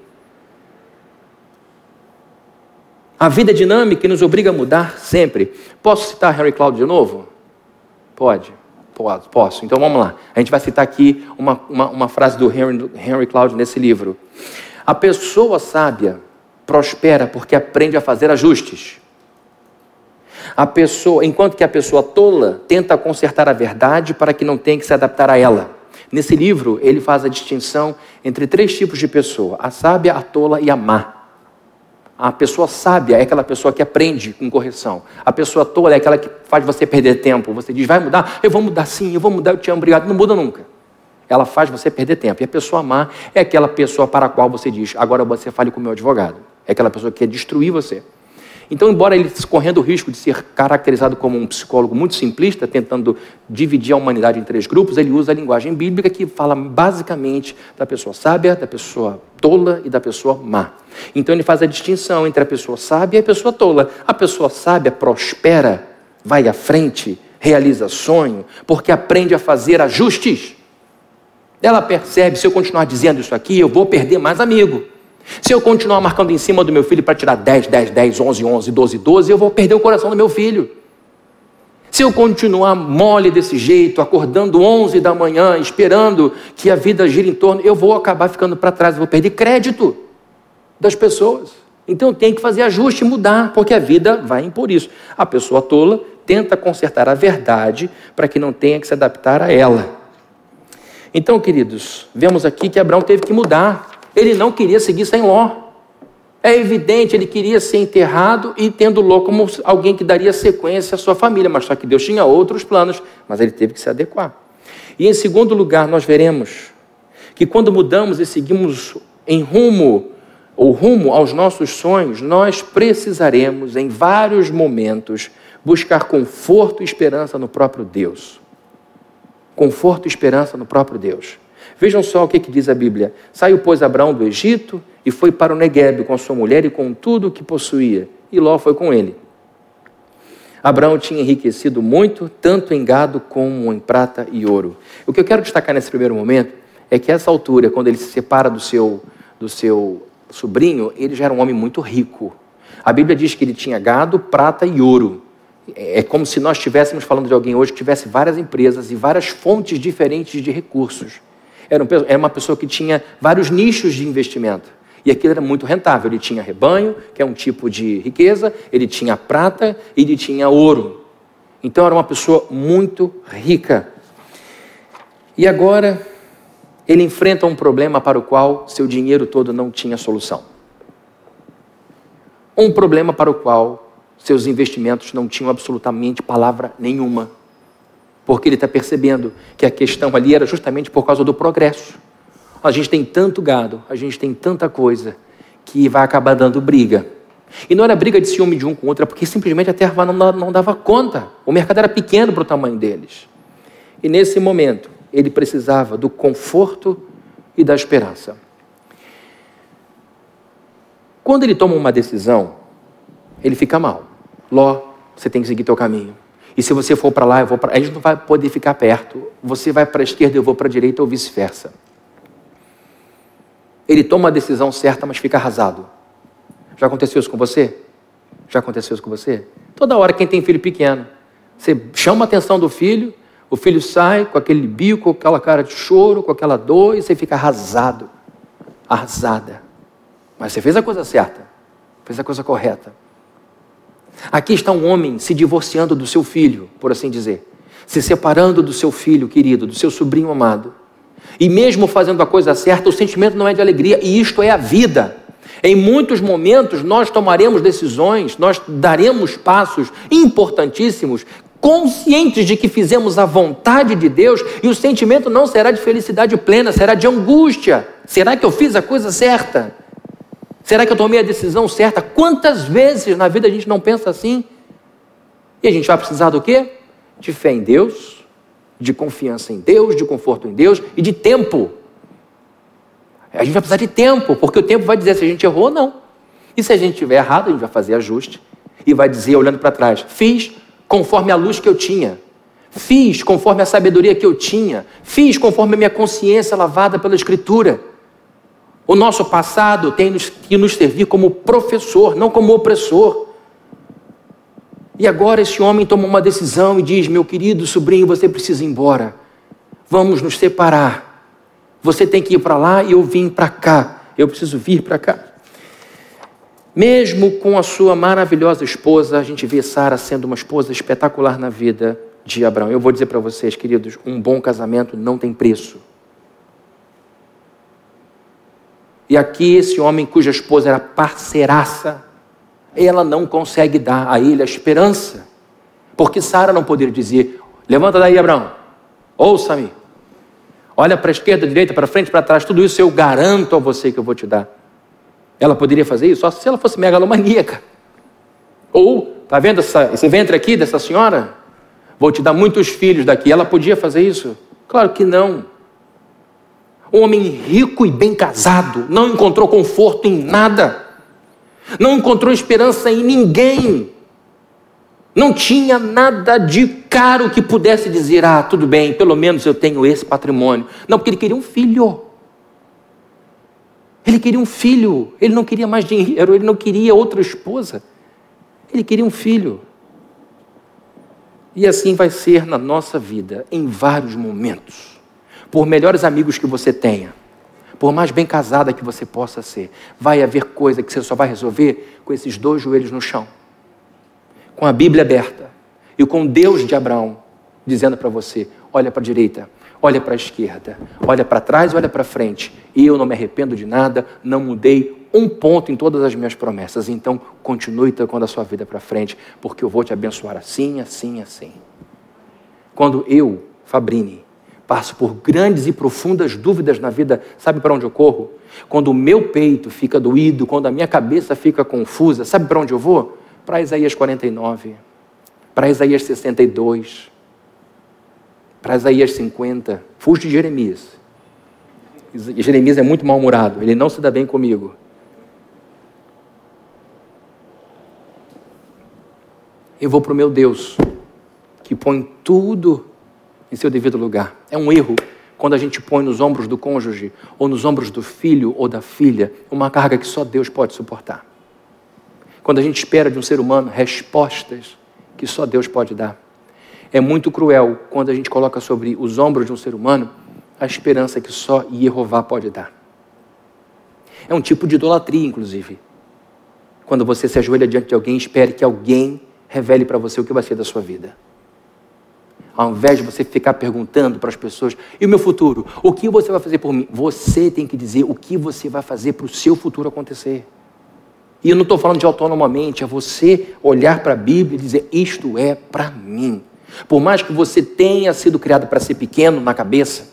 A vida dinâmica nos obriga a mudar sempre. Posso citar Henry Cloud de novo? Pode. Posso. Então vamos lá. A gente vai citar aqui uma, uma, uma frase do Henry, Henry Cloud nesse livro. A pessoa sábia prospera porque aprende a fazer ajustes. A pessoa, enquanto que a pessoa tola tenta consertar a verdade para que não tenha que se adaptar a ela. Nesse livro, ele faz a distinção entre três tipos de pessoa: a sábia, a tola e a má. A pessoa sábia é aquela pessoa que aprende com correção. A pessoa tola é aquela que faz você perder tempo. Você diz, vai mudar? Eu vou mudar sim, eu vou mudar, eu te amo, obrigado. Não muda nunca. Ela faz você perder tempo. E a pessoa má é aquela pessoa para a qual você diz, agora você fale com o meu advogado. É aquela pessoa que quer destruir você. Então, embora ele correndo o risco de ser caracterizado como um psicólogo muito simplista, tentando dividir a humanidade em três grupos, ele usa a linguagem bíblica que fala basicamente da pessoa sábia, da pessoa tola e da pessoa má. Então ele faz a distinção entre a pessoa sábia e a pessoa tola. A pessoa sábia prospera, vai à frente, realiza sonho, porque aprende a fazer ajustes. Ela percebe, se eu continuar dizendo isso aqui, eu vou perder mais amigo. Se eu continuar marcando em cima do meu filho para tirar 10, 10, 10, 11, 11, 12, 12, eu vou perder o coração do meu filho. Se eu continuar mole desse jeito, acordando 11 da manhã, esperando que a vida gire em torno, eu vou acabar ficando para trás, eu vou perder crédito das pessoas. Então tenho que fazer ajuste mudar, porque a vida vai impor isso. A pessoa tola tenta consertar a verdade para que não tenha que se adaptar a ela. Então, queridos, vemos aqui que Abraão teve que mudar. Ele não queria seguir sem Ló. É evidente, ele queria ser enterrado e tendo Ló como alguém que daria sequência à sua família, mas só que Deus tinha outros planos, mas ele teve que se adequar. E em segundo lugar, nós veremos que quando mudamos e seguimos em rumo ou rumo aos nossos sonhos, nós precisaremos em vários momentos buscar conforto e esperança no próprio Deus. Conforto e esperança no próprio Deus. Vejam só o que, que diz a Bíblia. Saiu, pois, Abraão do Egito e foi para o Negueb com sua mulher e com tudo o que possuía. E Ló foi com ele. Abraão tinha enriquecido muito, tanto em gado como em prata e ouro. O que eu quero destacar nesse primeiro momento é que, essa altura, quando ele se separa do seu, do seu sobrinho, ele já era um homem muito rico. A Bíblia diz que ele tinha gado, prata e ouro. É, é como se nós estivéssemos falando de alguém hoje que tivesse várias empresas e várias fontes diferentes de recursos era, uma pessoa que tinha vários nichos de investimento. E aquilo era muito rentável. Ele tinha rebanho, que é um tipo de riqueza, ele tinha prata e ele tinha ouro. Então era uma pessoa muito rica. E agora ele enfrenta um problema para o qual seu dinheiro todo não tinha solução. Um problema para o qual seus investimentos não tinham absolutamente palavra nenhuma porque ele está percebendo que a questão ali era justamente por causa do progresso. A gente tem tanto gado, a gente tem tanta coisa que vai acabar dando briga. E não era briga de ciúme de um com o outro, é porque simplesmente a terra não, não dava conta. O mercado era pequeno para o tamanho deles. E nesse momento, ele precisava do conforto e da esperança. Quando ele toma uma decisão, ele fica mal. Ló, você tem que seguir teu caminho. E se você for para lá, eu vou para. A gente não vai poder ficar perto. Você vai para a esquerda, eu vou para a direita ou vice-versa. Ele toma a decisão certa, mas fica arrasado. Já aconteceu isso com você? Já aconteceu isso com você? Toda hora, quem tem filho pequeno, você chama a atenção do filho, o filho sai com aquele bico, com aquela cara de choro, com aquela dor, e você fica arrasado, arrasada. Mas você fez a coisa certa, fez a coisa correta. Aqui está um homem se divorciando do seu filho, por assim dizer, se separando do seu filho querido, do seu sobrinho amado. E mesmo fazendo a coisa certa, o sentimento não é de alegria, e isto é a vida. Em muitos momentos nós tomaremos decisões, nós daremos passos importantíssimos, conscientes de que fizemos a vontade de Deus, e o sentimento não será de felicidade plena, será de angústia. Será que eu fiz a coisa certa? Será que eu tomei a decisão certa? Quantas vezes na vida a gente não pensa assim? E a gente vai precisar do quê? De fé em Deus, de confiança em Deus, de conforto em Deus e de tempo. A gente vai precisar de tempo, porque o tempo vai dizer se a gente errou ou não. E se a gente tiver errado, a gente vai fazer ajuste e vai dizer, olhando para trás: fiz conforme a luz que eu tinha, fiz conforme a sabedoria que eu tinha, fiz conforme a minha consciência lavada pela Escritura. O nosso passado tem que nos servir como professor, não como opressor. E agora esse homem toma uma decisão e diz: Meu querido sobrinho, você precisa ir embora. Vamos nos separar. Você tem que ir para lá e eu vim para cá. Eu preciso vir para cá. Mesmo com a sua maravilhosa esposa, a gente vê Sara sendo uma esposa espetacular na vida de Abraão. Eu vou dizer para vocês, queridos, um bom casamento não tem preço. E aqui esse homem cuja esposa era parceiraça, ela não consegue dar a ele a esperança. Porque Sara não poderia dizer: Levanta daí, Abraão, ouça-me. Olha para a esquerda, direita, para frente, para trás, tudo isso eu garanto a você que eu vou te dar. Ela poderia fazer isso só se ela fosse megalomaníaca. Ou, está vendo essa, esse ventre aqui dessa senhora? Vou te dar muitos filhos daqui. Ela podia fazer isso? Claro que não. Homem rico e bem casado não encontrou conforto em nada, não encontrou esperança em ninguém, não tinha nada de caro que pudesse dizer: ah, tudo bem, pelo menos eu tenho esse patrimônio. Não, porque ele queria um filho. Ele queria um filho, ele não queria mais dinheiro, ele não queria outra esposa, ele queria um filho. E assim vai ser na nossa vida, em vários momentos. Por melhores amigos que você tenha, por mais bem casada que você possa ser, vai haver coisa que você só vai resolver com esses dois joelhos no chão, com a Bíblia aberta e com Deus de Abraão dizendo para você: olha para a direita, olha para a esquerda, olha para trás, olha para frente. E eu não me arrependo de nada, não mudei um ponto em todas as minhas promessas. Então, continue tocando a sua vida para frente, porque eu vou te abençoar assim, assim, assim. Quando eu, Fabrini, passo por grandes e profundas dúvidas na vida, sabe para onde eu corro? Quando o meu peito fica doído, quando a minha cabeça fica confusa, sabe para onde eu vou? Para Isaías 49, para Isaías 62, para Isaías 50, fuge de Jeremias. Jeremias é muito mal-humorado, ele não se dá bem comigo. Eu vou para o meu Deus, que põe tudo em seu devido lugar. É um erro quando a gente põe nos ombros do cônjuge, ou nos ombros do filho ou da filha, uma carga que só Deus pode suportar. Quando a gente espera de um ser humano respostas que só Deus pode dar. É muito cruel quando a gente coloca sobre os ombros de um ser humano a esperança que só Jeová pode dar. É um tipo de idolatria, inclusive. Quando você se ajoelha diante de alguém, espere que alguém revele para você o que vai ser da sua vida. Ao invés de você ficar perguntando para as pessoas, e o meu futuro? O que você vai fazer por mim? Você tem que dizer o que você vai fazer para o seu futuro acontecer. E eu não estou falando de autonomamente, é você olhar para a Bíblia e dizer: Isto é para mim. Por mais que você tenha sido criado para ser pequeno na cabeça,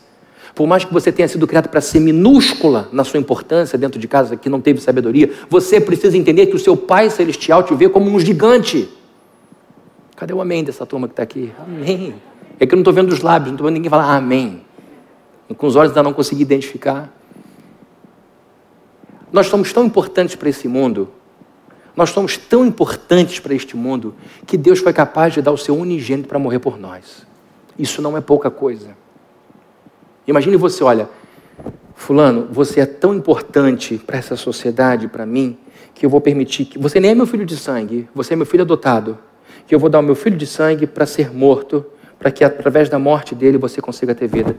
por mais que você tenha sido criado para ser minúscula na sua importância dentro de casa que não teve sabedoria, você precisa entender que o seu Pai Celestial te vê como um gigante. Cadê o amém dessa turma que está aqui? Amém. É que eu não estou vendo os lábios, não estou vendo ninguém falar amém. Com os olhos ainda não consegui identificar. Nós somos tão importantes para esse mundo nós somos tão importantes para este mundo que Deus foi capaz de dar o seu unigênito para morrer por nós. Isso não é pouca coisa. Imagine você, olha, Fulano, você é tão importante para essa sociedade, para mim, que eu vou permitir que. Você nem é meu filho de sangue, você é meu filho adotado. Que eu vou dar o meu filho de sangue para ser morto, para que através da morte dele você consiga ter vida.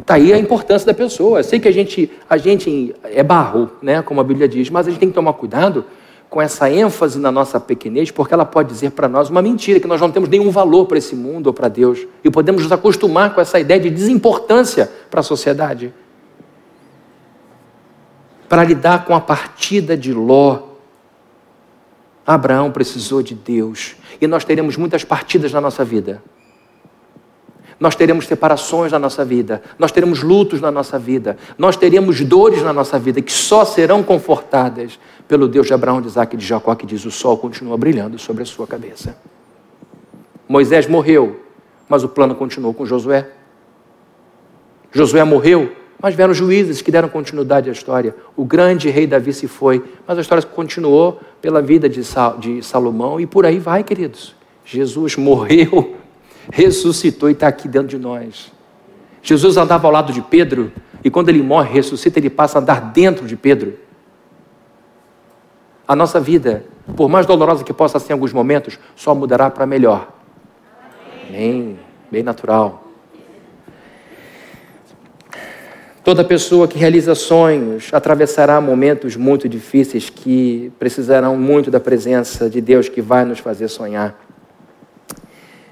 Está aí a importância da pessoa. Eu sei que a gente, a gente é barro, né, como a Bíblia diz, mas a gente tem que tomar cuidado com essa ênfase na nossa pequenez, porque ela pode dizer para nós uma mentira, que nós não temos nenhum valor para esse mundo ou para Deus. E podemos nos acostumar com essa ideia de desimportância para a sociedade. Para lidar com a partida de Ló, Abraão precisou de Deus. E nós teremos muitas partidas na nossa vida. Nós teremos separações na nossa vida, nós teremos lutos na nossa vida, nós teremos dores na nossa vida que só serão confortadas pelo Deus de Abraão, de Isaac e de Jacó, que diz: o sol continua brilhando sobre a sua cabeça. Moisés morreu, mas o plano continuou com Josué. Josué morreu, mas vieram juízes que deram continuidade à história. O grande rei Davi se foi, mas a história continuou pela vida de Salomão e por aí vai, queridos. Jesus morreu, ressuscitou e está aqui dentro de nós. Jesus andava ao lado de Pedro e quando ele morre, ressuscita, ele passa a andar dentro de Pedro. A nossa vida, por mais dolorosa que possa ser em alguns momentos, só mudará para melhor. Amém. Bem natural. Toda pessoa que realiza sonhos atravessará momentos muito difíceis que precisarão muito da presença de Deus que vai nos fazer sonhar.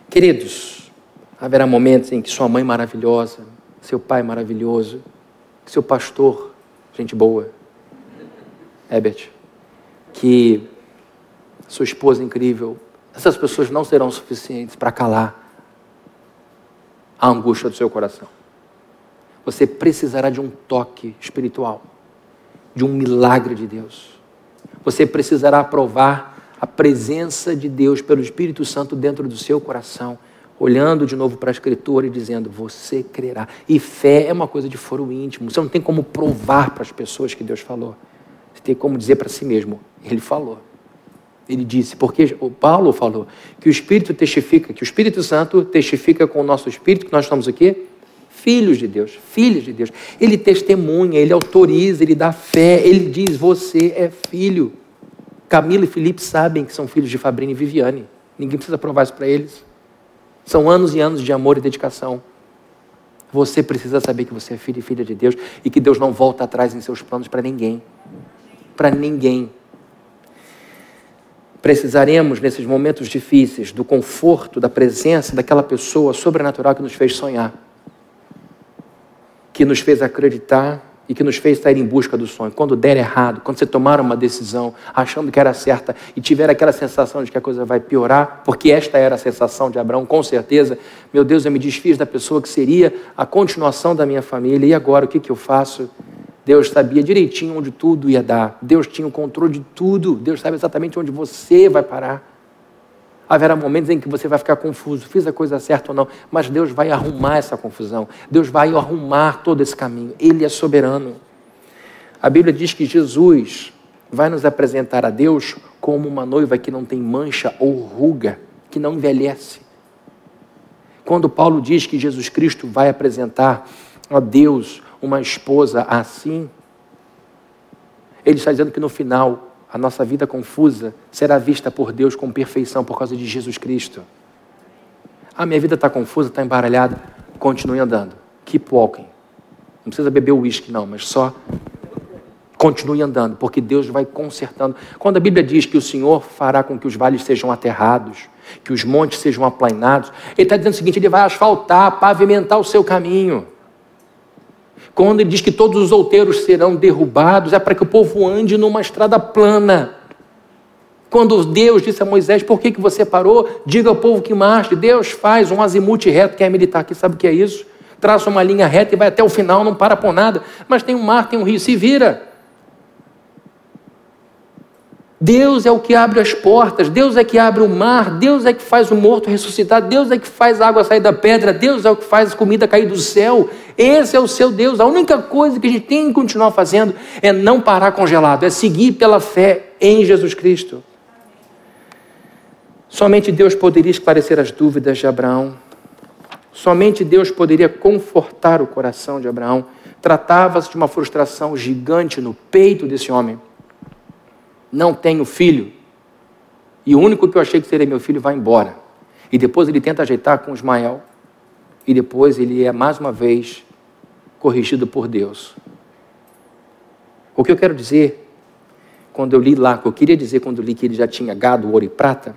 Queridos, haverá momentos em que sua mãe maravilhosa, seu pai maravilhoso, seu pastor, gente boa, Herbert, que sua esposa incrível, essas pessoas não serão suficientes para calar a angústia do seu coração você precisará de um toque espiritual, de um milagre de Deus. Você precisará provar a presença de Deus pelo Espírito Santo dentro do seu coração, olhando de novo para a Escritura e dizendo: Você crerá. E fé é uma coisa de foro íntimo. Você não tem como provar para as pessoas que Deus falou. Você tem como dizer para si mesmo: Ele falou. Ele disse, porque o Paulo falou que o Espírito testifica, que o Espírito Santo testifica com o nosso Espírito que nós estamos aqui filhos de Deus, filhos de Deus. Ele testemunha, ele autoriza, ele dá fé, ele diz: Você é filho. Camila e Felipe sabem que são filhos de Fabrini e Viviane. Ninguém precisa provar isso para eles. São anos e anos de amor e dedicação. Você precisa saber que você é filho e filha de Deus e que Deus não volta atrás em seus planos para ninguém. Para ninguém. Precisaremos, nesses momentos difíceis, do conforto, da presença daquela pessoa sobrenatural que nos fez sonhar que nos fez acreditar e que nos fez sair em busca do sonho. Quando der errado, quando você tomar uma decisão achando que era certa e tiver aquela sensação de que a coisa vai piorar, porque esta era a sensação de Abraão, com certeza, meu Deus, eu me desfiz da pessoa que seria a continuação da minha família, e agora o que, que eu faço? Deus sabia direitinho onde tudo ia dar, Deus tinha o controle de tudo, Deus sabe exatamente onde você vai parar. Haverá momentos em que você vai ficar confuso, fiz a coisa certa ou não, mas Deus vai arrumar essa confusão, Deus vai arrumar todo esse caminho, Ele é soberano. A Bíblia diz que Jesus vai nos apresentar a Deus como uma noiva que não tem mancha ou ruga, que não envelhece. Quando Paulo diz que Jesus Cristo vai apresentar a Deus uma esposa assim, ele está dizendo que no final a nossa vida confusa será vista por Deus com perfeição por causa de Jesus Cristo. A minha vida está confusa, está embaralhada. Continue andando. Keep walking. Não precisa beber uísque, não, mas só continue andando, porque Deus vai consertando. Quando a Bíblia diz que o Senhor fará com que os vales sejam aterrados, que os montes sejam aplainados, Ele está dizendo o seguinte: Ele vai asfaltar, pavimentar o seu caminho. Quando ele diz que todos os outeiros serão derrubados, é para que o povo ande numa estrada plana. Quando Deus disse a Moisés, por que, que você parou? Diga ao povo que marche. Deus faz um azimute reto, quem é militar aqui sabe o que é isso? Traça uma linha reta e vai até o final, não para por nada. Mas tem um mar, tem um rio, se vira. Deus é o que abre as portas, Deus é que abre o mar, Deus é que faz o morto ressuscitar, Deus é que faz a água sair da pedra, Deus é o que faz a comida cair do céu. Esse é o seu Deus. A única coisa que a gente tem que continuar fazendo é não parar congelado, é seguir pela fé em Jesus Cristo. Somente Deus poderia esclarecer as dúvidas de Abraão. Somente Deus poderia confortar o coração de Abraão. Tratava-se de uma frustração gigante no peito desse homem não tenho filho, e o único que eu achei que seria meu filho vai embora. E depois ele tenta ajeitar com Ismael, e depois ele é mais uma vez corrigido por Deus. O que eu quero dizer, quando eu li lá, o que eu queria dizer quando eu li que ele já tinha gado, ouro e prata,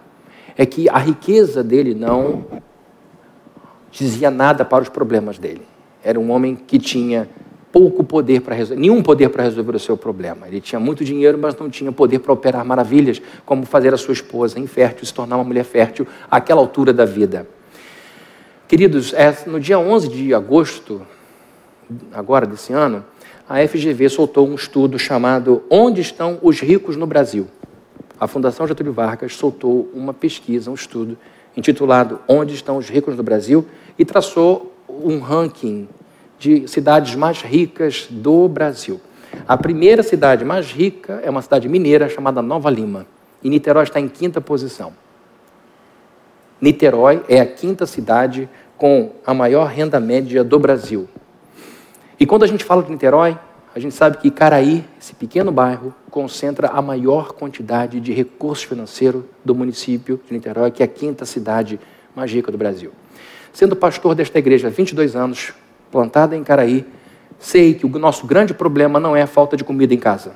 é que a riqueza dele não dizia nada para os problemas dele. Era um homem que tinha pouco poder para resolver, nenhum poder para resolver o seu problema. Ele tinha muito dinheiro, mas não tinha poder para operar maravilhas, como fazer a sua esposa infértil se tornar uma mulher fértil àquela altura da vida. Queridos, é, no dia 11 de agosto, agora desse ano, a FGV soltou um estudo chamado Onde estão os ricos no Brasil? A Fundação Getúlio Vargas soltou uma pesquisa, um estudo, intitulado Onde estão os ricos no Brasil? e traçou um ranking de cidades mais ricas do Brasil. A primeira cidade mais rica é uma cidade mineira chamada Nova Lima. E Niterói está em quinta posição. Niterói é a quinta cidade com a maior renda média do Brasil. E quando a gente fala de Niterói, a gente sabe que Caraí, esse pequeno bairro, concentra a maior quantidade de recursos financeiros do município de Niterói, que é a quinta cidade mais rica do Brasil. Sendo pastor desta igreja há 22 anos, plantada em Caraí, sei que o nosso grande problema não é a falta de comida em casa.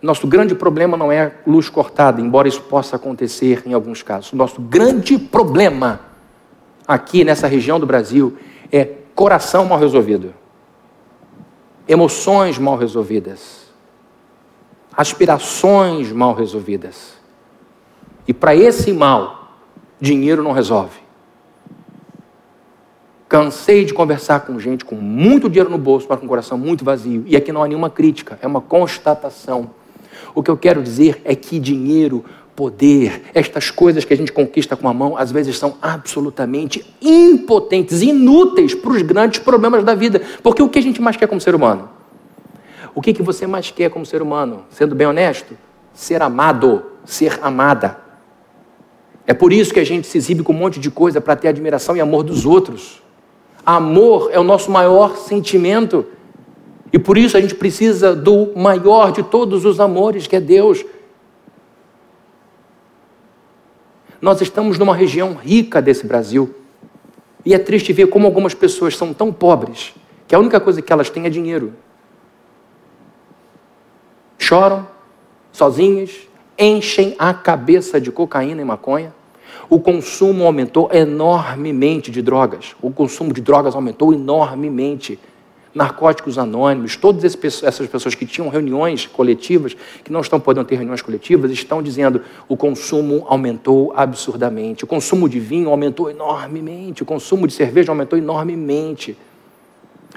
Nosso grande problema não é luz cortada, embora isso possa acontecer em alguns casos. Nosso grande problema aqui nessa região do Brasil é coração mal resolvido, emoções mal resolvidas, aspirações mal resolvidas. E para esse mal, dinheiro não resolve. Cansei de conversar com gente com muito dinheiro no bolso, mas com o coração muito vazio. E aqui não há nenhuma crítica, é uma constatação. O que eu quero dizer é que dinheiro, poder, estas coisas que a gente conquista com a mão, às vezes são absolutamente impotentes, inúteis para os grandes problemas da vida. Porque o que a gente mais quer como ser humano? O que, que você mais quer como ser humano? Sendo bem honesto, ser amado, ser amada. É por isso que a gente se exibe com um monte de coisa para ter admiração e amor dos outros. Amor é o nosso maior sentimento. E por isso a gente precisa do maior de todos os amores, que é Deus. Nós estamos numa região rica desse Brasil. E é triste ver como algumas pessoas são tão pobres que a única coisa que elas têm é dinheiro. Choram sozinhas, enchem a cabeça de cocaína e maconha. O consumo aumentou enormemente de drogas. O consumo de drogas aumentou enormemente narcóticos anônimos, todas essas pessoas que tinham reuniões coletivas, que não estão podendo ter reuniões coletivas, estão dizendo o consumo aumentou absurdamente, o consumo de vinho aumentou enormemente, o consumo de cerveja aumentou enormemente,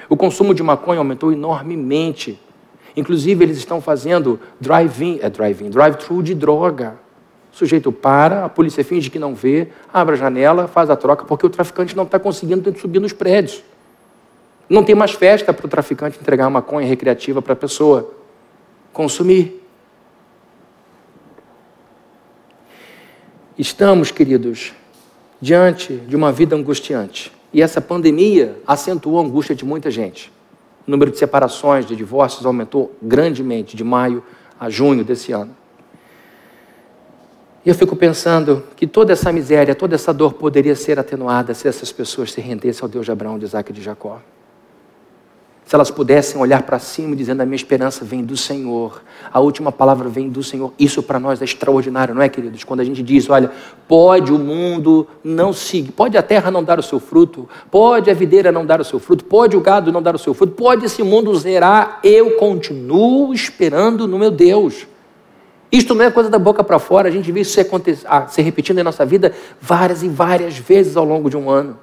o consumo de maconha aumentou enormemente. Inclusive, eles estão fazendo drive-in, é drive-in, drive-thru de droga. O sujeito para, a polícia finge que não vê, abre a janela, faz a troca, porque o traficante não está conseguindo subir nos prédios. Não tem mais festa para o traficante entregar maconha recreativa para a pessoa consumir. Estamos, queridos, diante de uma vida angustiante. E essa pandemia acentuou a angústia de muita gente. O número de separações, de divórcios aumentou grandemente de maio a junho desse ano. E eu fico pensando que toda essa miséria, toda essa dor poderia ser atenuada se essas pessoas se rendessem ao Deus de Abraão, de Isaac e de Jacó se elas pudessem olhar para cima dizendo: A minha esperança vem do Senhor, a última palavra vem do Senhor. Isso para nós é extraordinário, não é, queridos? Quando a gente diz: Olha, pode o mundo não seguir, pode a terra não dar o seu fruto, pode a videira não dar o seu fruto, pode o gado não dar o seu fruto, pode esse mundo zerar, eu continuo esperando no meu Deus. Isto não é coisa da boca para fora, a gente vê isso se, acontecer, ah, se repetindo em nossa vida várias e várias vezes ao longo de um ano.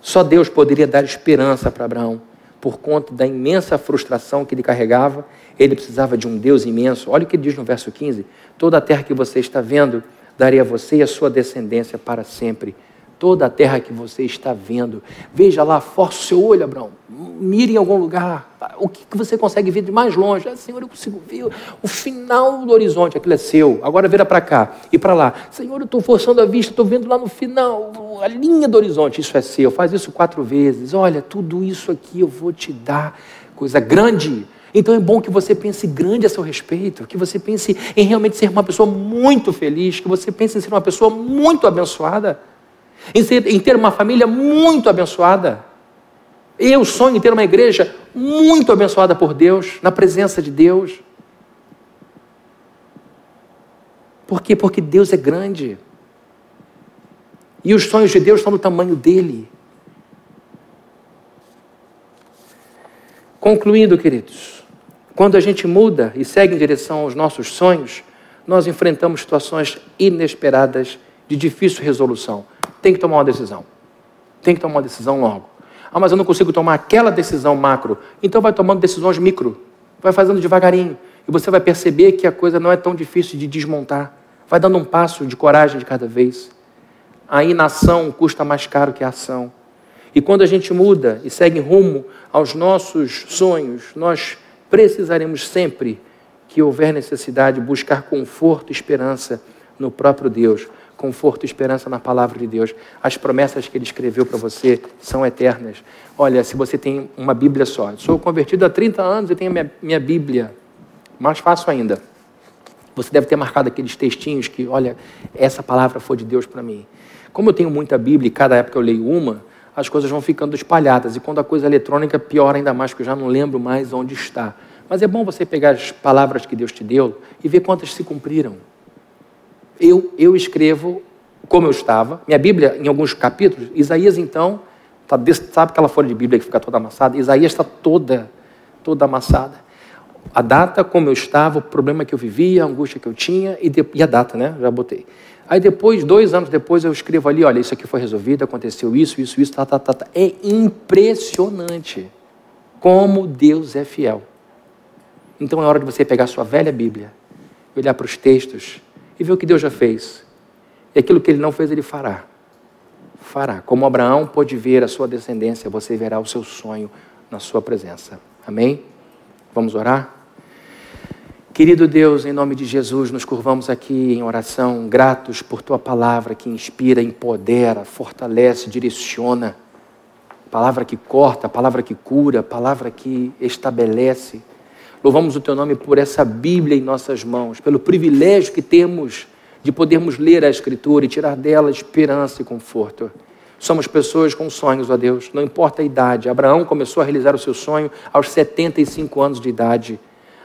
Só Deus poderia dar esperança para Abraão. Por conta da imensa frustração que ele carregava, ele precisava de um Deus imenso. Olha o que ele diz no verso 15: Toda a terra que você está vendo, darei a você e a sua descendência para sempre toda a terra que você está vendo. Veja lá, força o seu olho, Abraão. Mire em algum lugar. O que você consegue ver de mais longe? Ah, Senhor, eu consigo ver o final do horizonte. Aquilo é seu. Agora vira para cá e para lá. Senhor, eu estou forçando a vista, estou vendo lá no final, a linha do horizonte. Isso é seu. Faz isso quatro vezes. Olha, tudo isso aqui eu vou te dar. Coisa grande. Então é bom que você pense grande a seu respeito, que você pense em realmente ser uma pessoa muito feliz, que você pense em ser uma pessoa muito abençoada em, ser, em ter uma família muito abençoada. Eu sonho em ter uma igreja muito abençoada por Deus, na presença de Deus. Por quê? Porque Deus é grande. E os sonhos de Deus estão no tamanho dele. Concluindo, queridos, quando a gente muda e segue em direção aos nossos sonhos, nós enfrentamos situações inesperadas de difícil resolução. Tem que tomar uma decisão. Tem que tomar uma decisão logo. Ah, mas eu não consigo tomar aquela decisão macro. Então vai tomando decisões micro. Vai fazendo devagarinho. E você vai perceber que a coisa não é tão difícil de desmontar. Vai dando um passo de coragem de cada vez. A inação custa mais caro que a ação. E quando a gente muda e segue rumo aos nossos sonhos, nós precisaremos sempre que houver necessidade buscar conforto e esperança no próprio Deus, conforto e esperança na palavra de Deus. As promessas que ele escreveu para você são eternas. Olha, se você tem uma Bíblia só, sou convertido há 30 anos e tenho minha, minha Bíblia, mais fácil ainda. Você deve ter marcado aqueles textinhos que, olha, essa palavra foi de Deus para mim. Como eu tenho muita Bíblia e cada época eu leio uma, as coisas vão ficando espalhadas. E quando a coisa é eletrônica, pior ainda mais, porque eu já não lembro mais onde está. Mas é bom você pegar as palavras que Deus te deu e ver quantas se cumpriram. Eu, eu escrevo como eu estava. Minha Bíblia, em alguns capítulos, Isaías, então, tá sabe aquela folha de Bíblia que fica toda amassada? Isaías está toda, toda amassada. A data, como eu estava, o problema que eu vivia, a angústia que eu tinha, e, de, e a data, né? Já botei. Aí depois, dois anos depois, eu escrevo ali, olha, isso aqui foi resolvido, aconteceu isso, isso, isso, tá, tá, tá, tá. É impressionante como Deus é fiel. Então é hora de você pegar a sua velha Bíblia, olhar para os textos e ver o que Deus já fez. E aquilo que ele não fez, ele fará. Fará. Como Abraão pôde ver a sua descendência, você verá o seu sonho na sua presença. Amém? Vamos orar? Querido Deus, em nome de Jesus, nos curvamos aqui em oração, gratos por tua palavra que inspira, empodera, fortalece, direciona. Palavra que corta, palavra que cura, palavra que estabelece. Louvamos o teu nome por essa Bíblia em nossas mãos, pelo privilégio que temos de podermos ler a Escritura e tirar dela esperança e conforto. Somos pessoas com sonhos, ó Deus, não importa a idade. Abraão começou a realizar o seu sonho aos 75 anos de idade.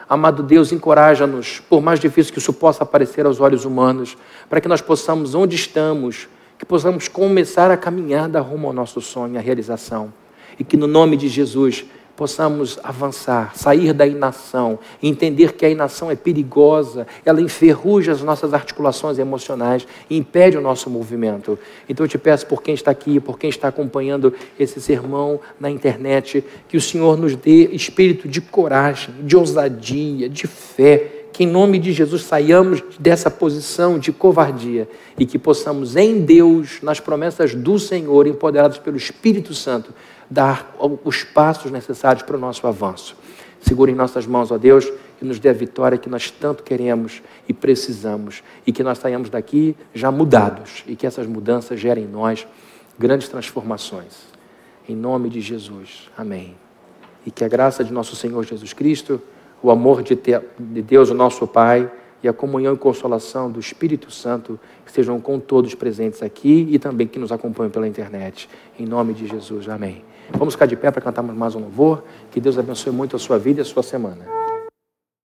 Amado Deus, encoraja-nos, por mais difícil que isso possa parecer aos olhos humanos, para que nós possamos, onde estamos, que possamos começar a caminhar da rumo ao nosso sonho, à realização. E que no nome de Jesus possamos avançar, sair da inação, entender que a inação é perigosa, ela enferruja as nossas articulações emocionais e impede o nosso movimento. Então eu te peço por quem está aqui, por quem está acompanhando esse sermão na internet, que o Senhor nos dê espírito de coragem, de ousadia, de fé, que em nome de Jesus saiamos dessa posição de covardia e que possamos em Deus, nas promessas do Senhor, empoderados pelo Espírito Santo, dar os passos necessários para o nosso avanço. Segure em nossas mãos, ó Deus, que nos dê a vitória que nós tanto queremos e precisamos, e que nós saiamos daqui já mudados, e que essas mudanças gerem em nós grandes transformações. Em nome de Jesus. Amém. E que a graça de nosso Senhor Jesus Cristo, o amor de Deus, o nosso Pai, e a comunhão e consolação do Espírito Santo estejam com todos presentes aqui e também que nos acompanham pela internet. Em nome de Jesus. Amém. Vamos ficar de pé para cantarmos mais um louvor. Que Deus abençoe muito a sua vida e a sua semana.